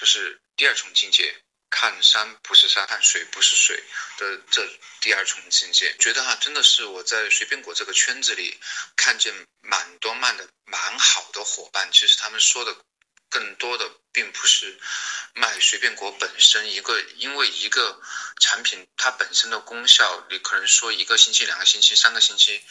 就是第二重境界。看山不是山，看水不是水的这第二重境界，觉得哈，真的是我在随便果这个圈子里看见蛮多慢的蛮好的伙伴。其实他们说的更多的并不是卖随便果本身一个，因为一个产品它本身的功效，你可能说一个星期、两个星期、三个星期，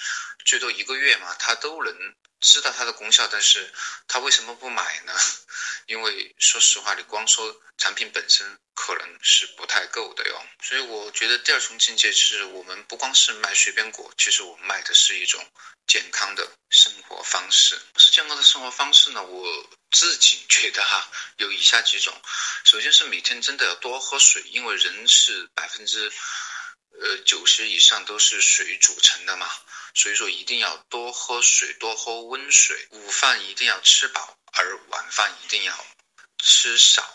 最多一个月嘛，它都能知道它的功效，但是他为什么不买呢？因为说实话，你光说产品本身可能是不太够的哟。所以我觉得第二重境界是我们不光是卖随便果，其实我们卖的是一种健康的生活方式。是健康的生活方式呢？我自己觉得哈，有以下几种。首先是每天真的要多喝水，因为人是百分之呃九十以上都是水组成的嘛，所以说一定要多喝水，多喝温水。午饭一定要吃饱。而晚饭一定要吃少，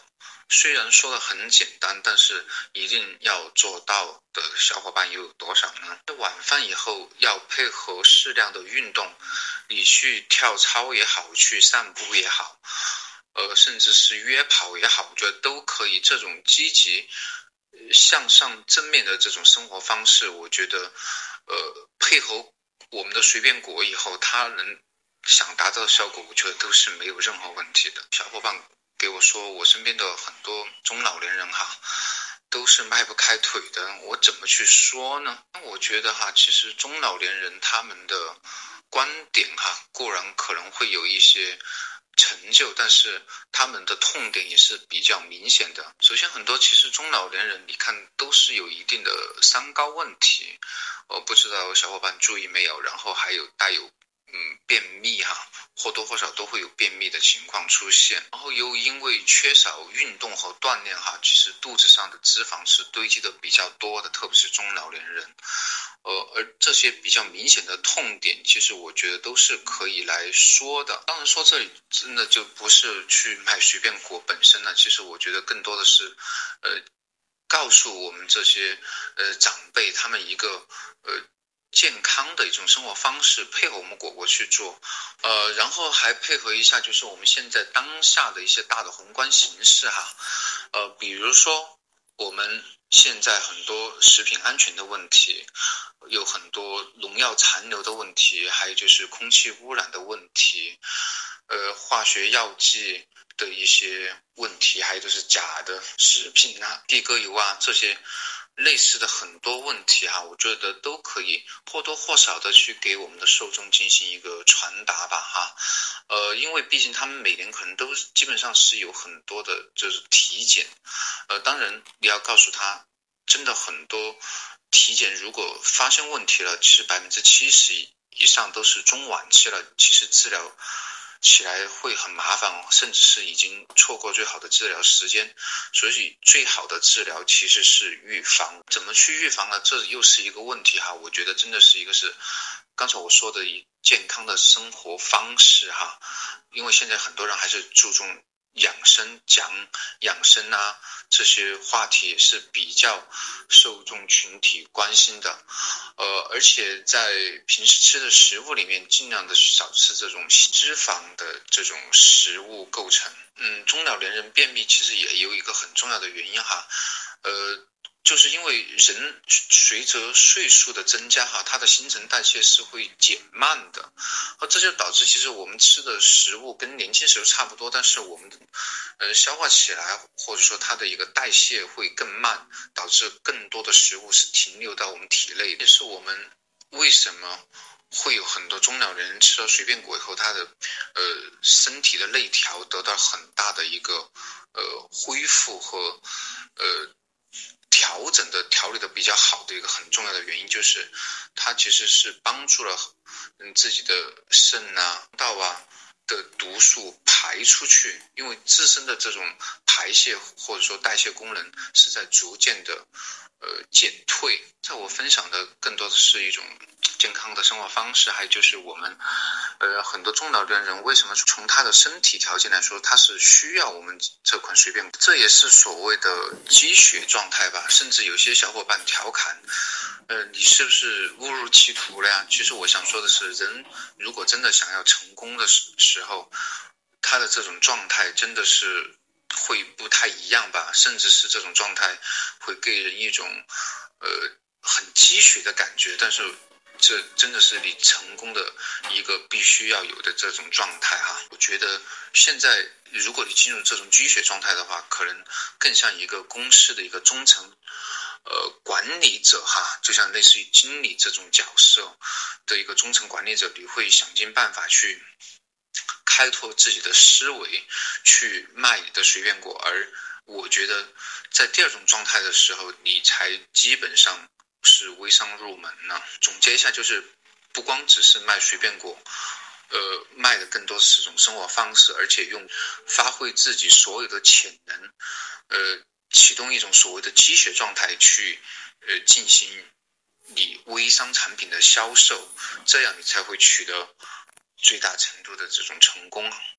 虽然说的很简单，但是一定要做到的小伙伴又有多少呢？晚饭以后要配合适量的运动，你去跳操也好，去散步也好，呃，甚至是约跑也好，我觉得都可以。这种积极向上、正面的这种生活方式，我觉得，呃，配合我们的随便果以后，它能。想达到的效果，我觉得都是没有任何问题的。小伙伴给我说，我身边的很多中老年人哈，都是迈不开腿的。我怎么去说呢？那我觉得哈，其实中老年人他们的观点哈，固然可能会有一些成就，但是他们的痛点也是比较明显的。首先，很多其实中老年人，你看都是有一定的三高问题，我不知道小伙伴注意没有？然后还有带有。嗯，便秘哈，或多或少都会有便秘的情况出现，然后又因为缺少运动和锻炼哈，其实肚子上的脂肪是堆积的比较多的，特别是中老年人，呃，而这些比较明显的痛点，其实我觉得都是可以来说的。当然说这里真的就不是去卖随便果本身了，其实我觉得更多的是，呃，告诉我们这些呃长辈他们一个呃。健康的一种生活方式，配合我们果果去做，呃，然后还配合一下，就是我们现在当下的一些大的宏观形势哈，呃，比如说我们现在很多食品安全的问题，有很多农药残留的问题，还有就是空气污染的问题，呃，化学药剂的一些问题，还有就是假的食品啊，地沟油啊这些。类似的很多问题哈，我觉得都可以或多或少的去给我们的受众进行一个传达吧哈，呃，因为毕竟他们每年可能都基本上是有很多的就是体检，呃，当然你要告诉他，真的很多体检如果发现问题了，其实百分之七十以上都是中晚期了，其实治疗。起来会很麻烦，甚至是已经错过最好的治疗时间，所以最好的治疗其实是预防。怎么去预防呢？这又是一个问题哈。我觉得真的是一个是，刚才我说的一健康的生活方式哈，因为现在很多人还是注重。养生讲养生啊，这些话题也是比较受众群体关心的，呃，而且在平时吃的食物里面，尽量的少吃这种脂肪的这种食物构成。嗯，中老年人便秘其实也有一个很重要的原因哈，呃。就是因为人随着岁数的增加哈，它的新陈代谢是会减慢的，而这就导致其实我们吃的食物跟年轻时候差不多，但是我们呃消化起来或者说它的一个代谢会更慢，导致更多的食物是停留到我们体内。也是我们为什么会有很多中老年人吃了随便果以后，他的呃身体的内调得到很大的一个呃恢复和呃。调整的调理的比较好的一个很重要的原因就是，它其实是帮助了嗯自己的肾啊道啊的毒素排出去，因为自身的这种排泄或者说代谢功能是在逐渐的呃减退。在我分享的更多的是一种。健康的生活方式，还有就是我们，呃，很多中老年人为什么从他的身体条件来说，他是需要我们这款随便，这也是所谓的积血状态吧。甚至有些小伙伴调侃，呃，你是不是误入歧途了呀？其实我想说的是，人如果真的想要成功的时时候，他的这种状态真的是会不太一样吧，甚至是这种状态会给人一种呃很积雪的感觉，但是这真的是你成功的一个必须要有的这种状态哈。我觉得现在如果你进入这种积雪状态的话，可能更像一个公司的一个中层呃管理者哈，就像类似于经理这种角色的一个中层管理者，你会想尽办法去。开拓自己的思维，去卖你的随便果，而我觉得在第二种状态的时候，你才基本上微商入门呢。总结一下，就是不光只是卖随便果，呃，卖的更多是种生活方式，而且用发挥自己所有的潜能，呃，启动一种所谓的积雪状态去，呃，进行你微商产品的销售，这样你才会取得。最大程度的这种成功。